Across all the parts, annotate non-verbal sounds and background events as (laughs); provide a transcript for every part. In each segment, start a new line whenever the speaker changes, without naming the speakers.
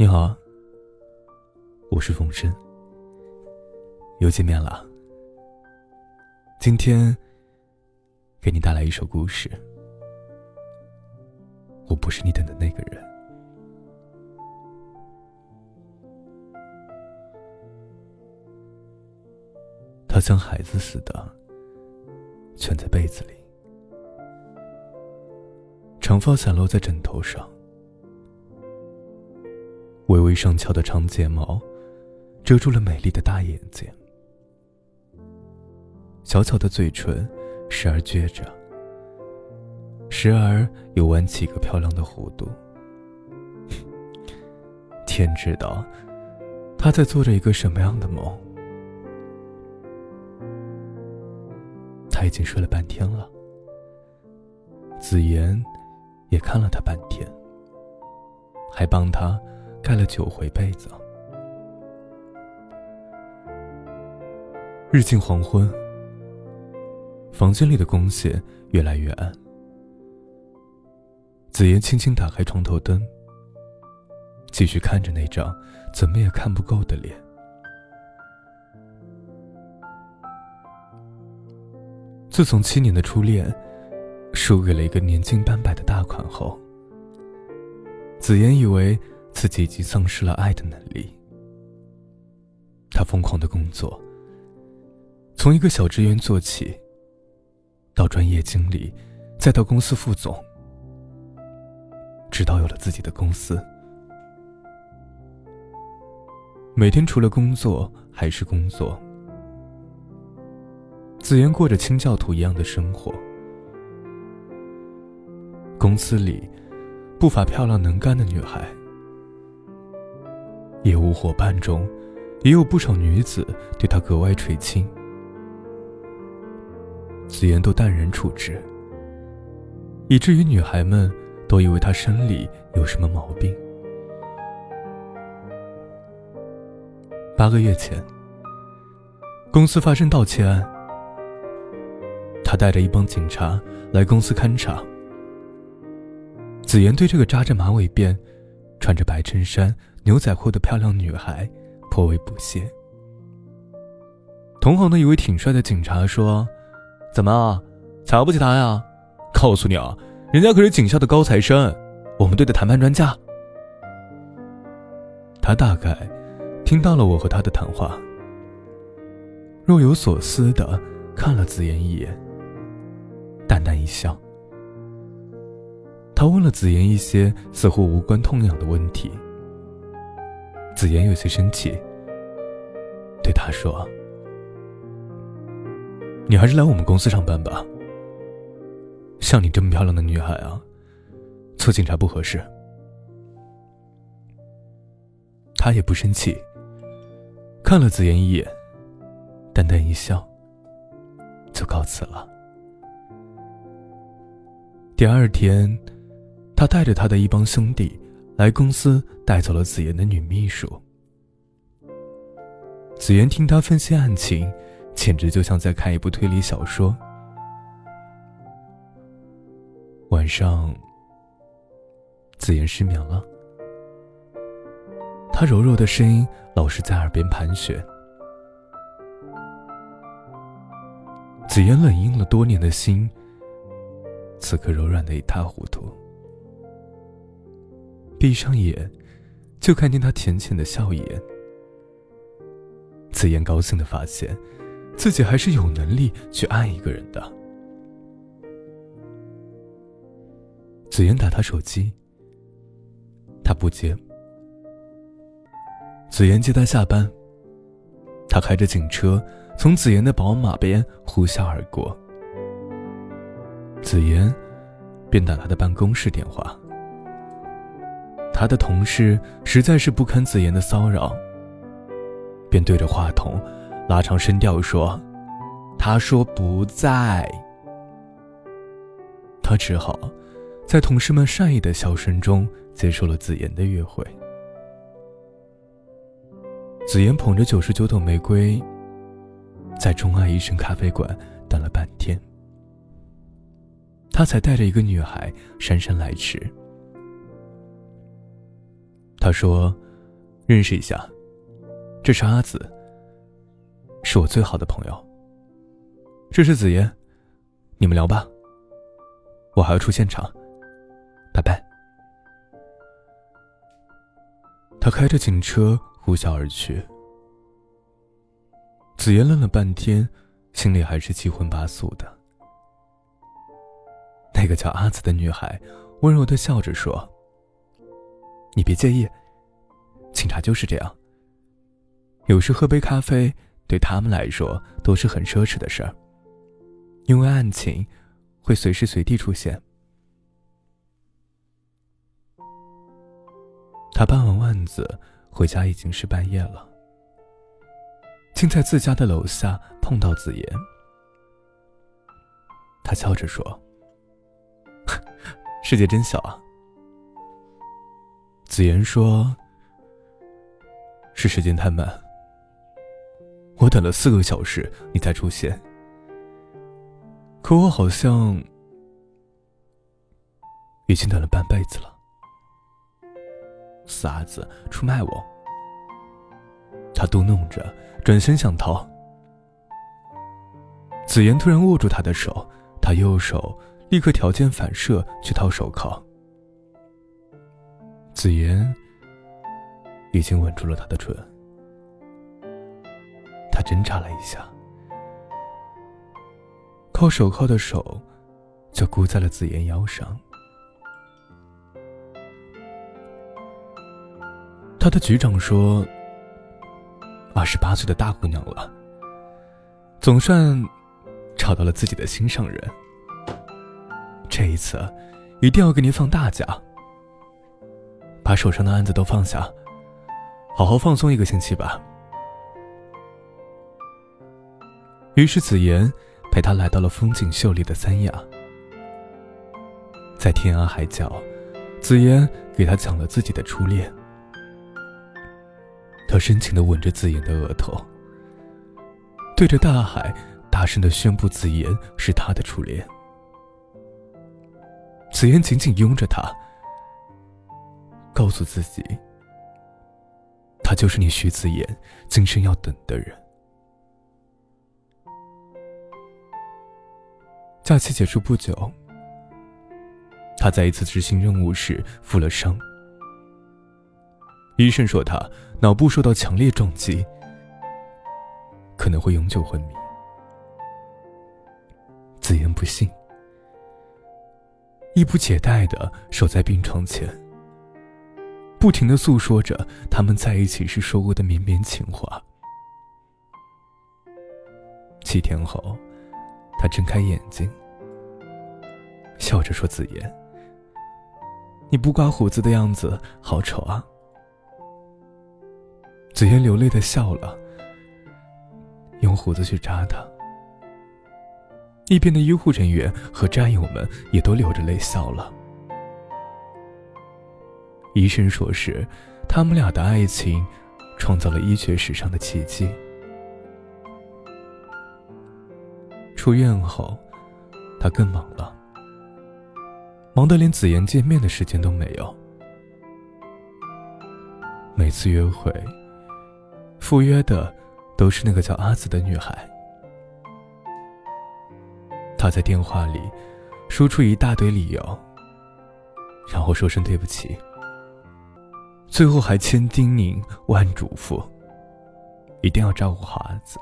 你好，我是冯生，又见面了。今天给你带来一首故事。我不是你等的那个人。他像孩子似的蜷在被子里，长发散落在枕头上，微微上翘的长睫毛遮住了美丽的大眼睛，小巧的嘴唇时而撅着，时而又弯起一个漂亮的弧度。(laughs) 天知道，他在做着一个什么样的梦。他已经睡了半天了，子言也看了他半天，还帮他盖了九回被子。日近黄昏，房间里的光线越来越暗。子言轻轻打开床头灯，继续看着那张怎么也看不够的脸。自从七年的初恋输给了一个年近半百的大款后，子言以为自己已经丧失了爱的能力。他疯狂的工作，从一个小职员做起，到专业经理，再到公司副总，直到有了自己的公司。每天除了工作还是工作。子妍过着清教徒一样的生活。公司里，不乏漂亮能干的女孩，业务伙伴中，也有不少女子对他格外垂青。子妍都淡然处之，以至于女孩们都以为他生理有什么毛病。八个月前，公司发生盗窃案。他带着一帮警察来公司勘察。子妍对这个扎着马尾辫、穿着白衬衫、牛仔裤的漂亮女孩颇为不屑。同行的一位挺帅的警察说：“怎么，瞧不起他呀？告诉你啊，人家可是警校的高材生，我们队的谈判专家。”他大概听到了我和他的谈话，若有所思的看了子言一眼。淡淡一笑，他问了子言一些似乎无关痛痒的问题。子言有些生气，对他说：“你还是来我们公司上班吧。像你这么漂亮的女孩啊，做警察不合适。”他也不生气，看了子言一眼，淡淡一笑，就告辞了。第二天，他带着他的一帮兄弟来公司，带走了紫言的女秘书。紫言听他分析案情，简直就像在看一部推理小说。晚上，紫言失眠了，他柔柔的声音老是在耳边盘旋。紫言冷硬了多年的心。此刻柔软的一塌糊涂，闭上眼，就看见他浅浅的笑颜。紫妍高兴的发现，自己还是有能力去爱一个人的。紫妍打他手机，他不接。紫妍接他下班，他开着警车从紫妍的宝马边呼啸而过。子言便打他的办公室电话，他的同事实在是不堪子言的骚扰，便对着话筒拉长声调说：“他说不在。”他只好在同事们善意的笑声中接受了子妍的约会。子妍捧着九十九朵玫瑰，在钟爱一生咖啡馆等了半天。他才带着一个女孩姗姗来迟。他说：“认识一下，这是阿紫，是我最好的朋友。这是紫妍，你们聊吧。我还要出现场，拜拜。他开着警车呼啸而去。紫妍愣了半天，心里还是七荤八素的。那个叫阿紫的女孩温柔的笑着说：“你别介意。”警察就是这样。有时喝杯咖啡对他们来说都是很奢侈的事儿，因为案情会随时随地出现。他办完案子回家已经是半夜了，竟在自家的楼下碰到子言。他笑着说：“ (laughs) 世界真小啊。”子言说。是时间太慢，我等了四个小时你才出现，可我好像已经等了半辈子了。傻子，出卖我！他嘟哝着，转身想逃。子言突然握住他的手，他右手立刻条件反射去掏手铐。紫妍。已经吻住了他的唇，他挣扎了一下，扣手铐的手就箍在了紫妍腰上。他的局长说：“二十八岁的大姑娘了，总算找到了自己的心上人。这一次，一定要给你放大假，把手上的案子都放下。”好好放松一个星期吧。于是紫妍陪他来到了风景秀丽的三亚，在天涯海角，紫妍给他讲了自己的初恋。他深情的吻着紫妍的额头，对着大海大声的宣布紫妍是他的初恋。紫言紧紧拥着他，告诉自己。他就是你徐子言今生要等的人。假期结束不久，他在一次执行任务时负了伤，医生说他脑部受到强烈撞击，可能会永久昏迷。子言不信，衣不解带的守在病床前。不停的诉说着他们在一起时说过的绵绵情话。七天后，他睁开眼睛，笑着说：“子言，你不刮胡子的样子好丑啊。”子言流泪的笑了，用胡子去扎他。一边的医护人员和战友们也都流着泪笑了。医生说是，他们俩的爱情创造了医学史上的奇迹。出院后，他更忙了，忙得连紫妍见面的时间都没有。每次约会，赴约的都是那个叫阿紫的女孩。他在电话里说出一大堆理由，然后说声对不起。最后还千叮咛万嘱咐，一定要照顾好阿紫，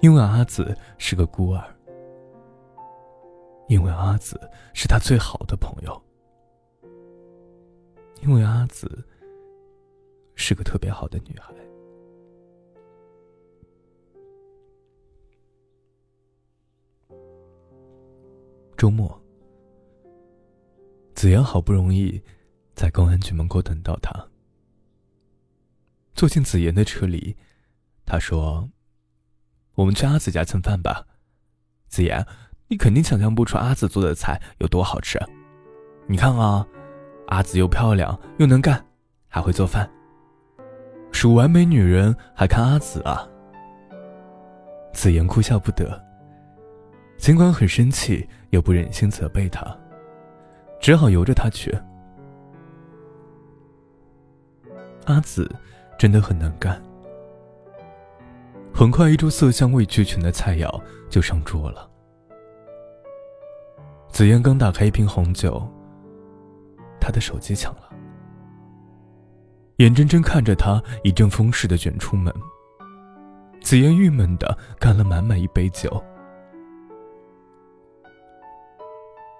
因为阿紫是个孤儿，因为阿紫是他最好的朋友，因为阿紫是个特别好的女孩。周末，子阳好不容易。在公安局门口等到他，坐进子妍的车里，他说：“我们去阿紫家蹭饭吧。”子妍，你肯定想象不出阿紫做的菜有多好吃。你看啊，阿紫又漂亮又能干，还会做饭，数完美女人还看阿紫啊！子妍哭笑不得，尽管很生气，又不忍心责备他，只好由着他去。阿紫真的很能干。很快，一桌色香味俱全的菜肴就上桌了。紫嫣刚打开一瓶红酒，她的手机响了，眼睁睁看着他一阵风似的卷出门。紫嫣郁闷的干了满满一杯酒。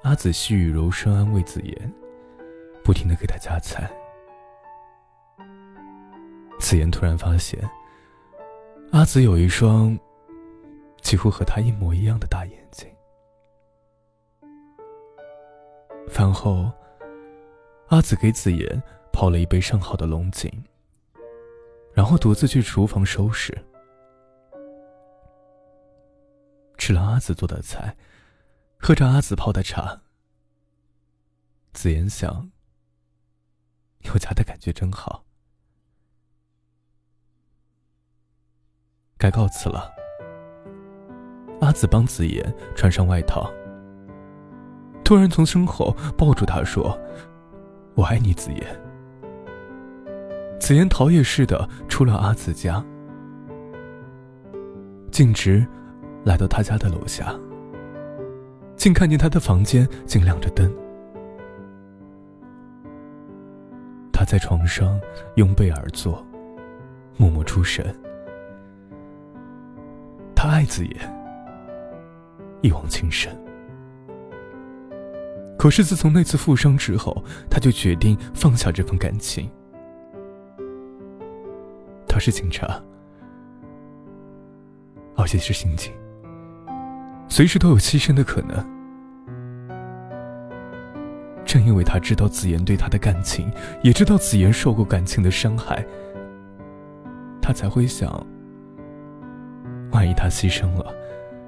阿紫细语柔声安慰紫嫣，不停的给她夹菜。紫嫣突然发现，阿紫有一双几乎和她一模一样的大眼睛。饭后，阿紫给紫嫣泡了一杯上好的龙井，然后独自去厨房收拾。吃了阿紫做的菜，喝着阿紫泡的茶，紫嫣想：有家的感觉真好。该告辞了。阿紫帮紫妍穿上外套，突然从身后抱住她说：“我爱你，紫妍。”紫妍逃也似的出了阿紫家，径直。来到他家的楼下，竟看见他的房间竟亮着灯。他在床上拥背而坐，默默出神。爱子言，一往情深。可是自从那次负伤之后，他就决定放下这份感情。他是警察，而且是刑警。随时都有牺牲的可能。正因为他知道子妍对他的感情，也知道子妍受过感情的伤害，他才会想：万一他牺牲了，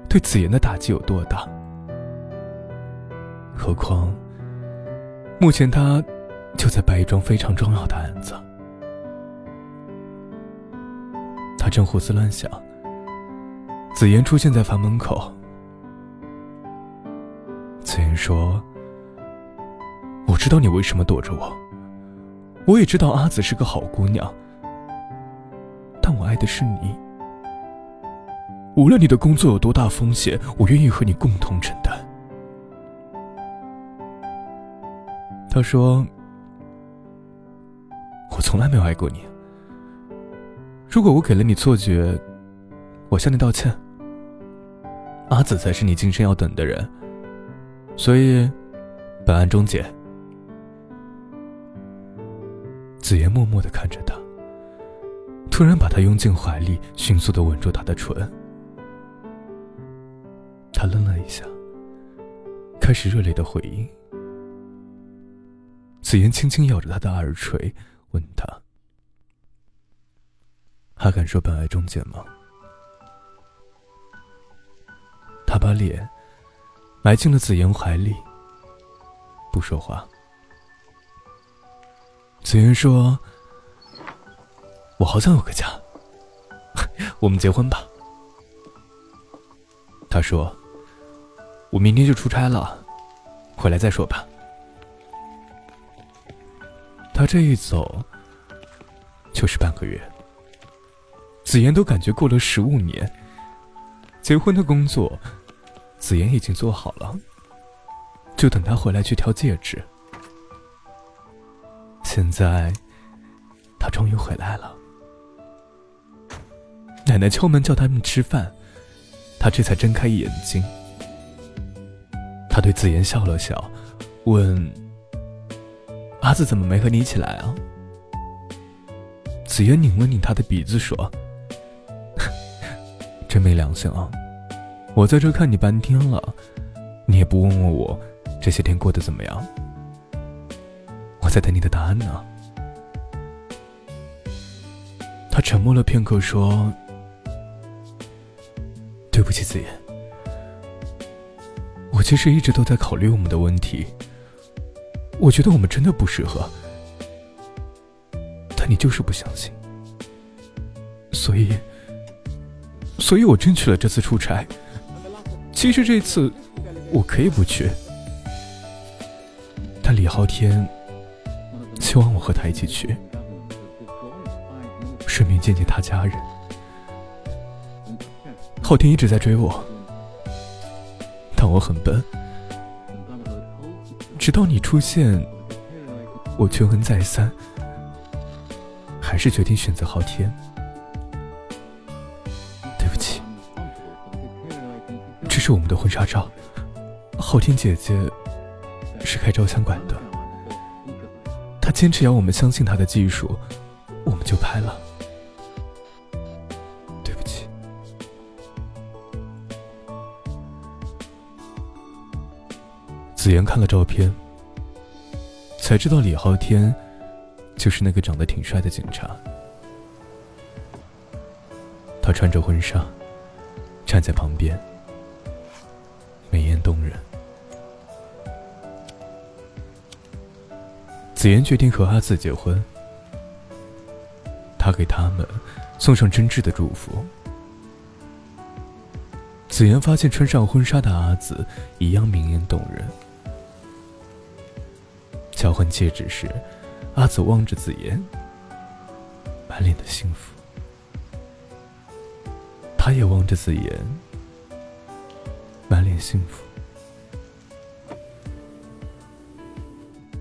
对紫妍的打击有多大？何况，目前他就在办一桩非常重要的案子。他正胡思乱想，紫妍出现在房门口。紫妍说：“我知道你为什么躲着我，我也知道阿紫是个好姑娘，但我爱的是你。无论你的工作有多大风险，我愿意和你共同承担。”他说：“我从来没有爱过你。如果我给了你错觉，我向你道歉。阿紫才是你今生要等的人。”所以，本案终结。子言默默的看着他，突然把他拥进怀里，迅速的吻住他的唇。他愣了一下，开始热烈的回应。子言轻轻咬着他的耳垂，问他：“还敢说本爱终结吗？”他把脸。埋进了紫妍怀里，不说话。紫妍说：“我好想有个家，(laughs) 我们结婚吧。”他说：“我明天就出差了，回来再说吧。”他这一走，就是半个月。紫妍都感觉过了十五年，结婚的工作。紫妍已经做好了，就等他回来去挑戒指。现在，他终于回来了。奶奶敲门叫他们吃饭，他这才睁开眼睛。对紫妍笑了笑，问：“阿紫怎么没和你一起来啊？”紫妍拧了拧他的鼻子，说：“ (laughs) 真没良心啊！”我在这看你半天了，你也不问问我这些天过得怎么样？我在等你的答案呢。他沉默了片刻，说：“对不起，子言，我其实一直都在考虑我们的问题。我觉得我们真的不适合，但你就是不相信，所以，所以我争取了这次出差。”其实这次我可以不去，但李昊天希望我和他一起去。顺便见见他家人。昊天一直在追我，但我很笨。直到你出现，我权衡再三，还是决定选择昊天。对不起，这是我们的婚纱照，昊天姐姐是开照相馆的，她坚持要我们相信她的技术，我们就拍了。子言看了照片，才知道李昊天就是那个长得挺帅的警察。他穿着婚纱，站在旁边，美艳动人。子言决定和阿紫结婚，他给他们送上真挚的祝福。子言发现穿上婚纱的阿紫一样明艳动人。交换戒指时，阿紫望着子言，满脸的幸福。他也望着子言，满脸幸福。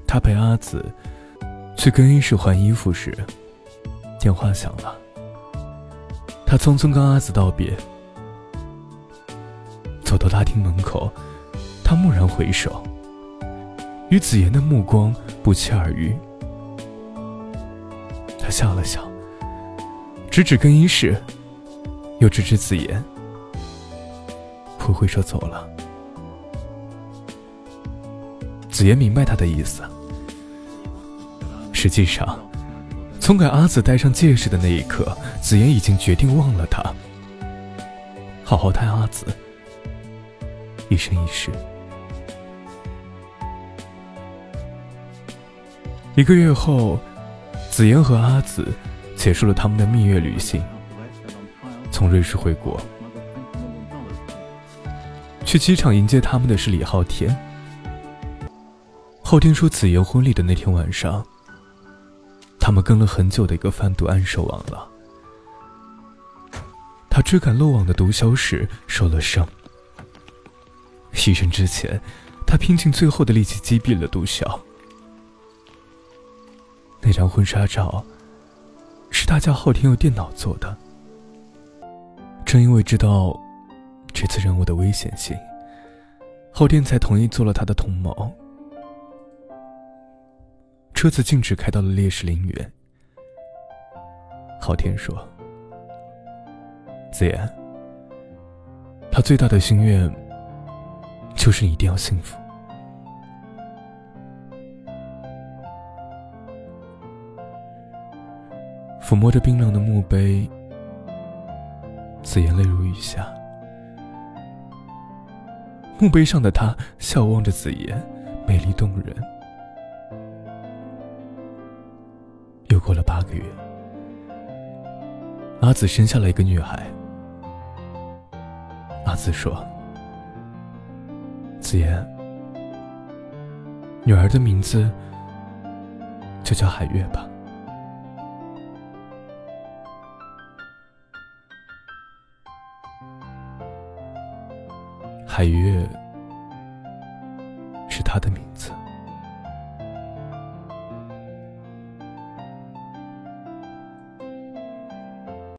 他陪阿紫去更衣室换衣服时，电话响了。他匆匆跟阿紫道别，走到大厅门口，他蓦然回首。与子言的目光不期而遇，他笑了笑，指指更衣室，又指指子言，挥挥手走了。子言明白他的意思。实际上，从给阿紫戴上戒指的那一刻，子言已经决定忘了他，好好待阿紫，一生一世。一个月后，紫妍和阿紫结束了他们的蜜月旅行，从瑞士回国。去机场迎接他们的是李昊天。昊天说，紫妍婚礼的那天晚上，他们跟了很久的一个贩毒案受网了。他追赶漏网的毒枭时受了伤，牺牲之前，他拼尽最后的力气击毙了毒枭。那张婚纱照，是他家昊天用电脑做的。正因为知道这次任务的危险性，昊天才同意做了他的同谋。车子径直开到了烈士陵园。昊天说：“子言，他最大的心愿，就是一定要幸福。”抚摸着冰冷的墓碑，紫妍泪如雨下。墓碑上的他笑望着紫妍，美丽动人。又过了八个月，阿紫生下了一个女孩。阿紫说：“紫妍，女儿的名字就叫海月吧。”海月是他的名字。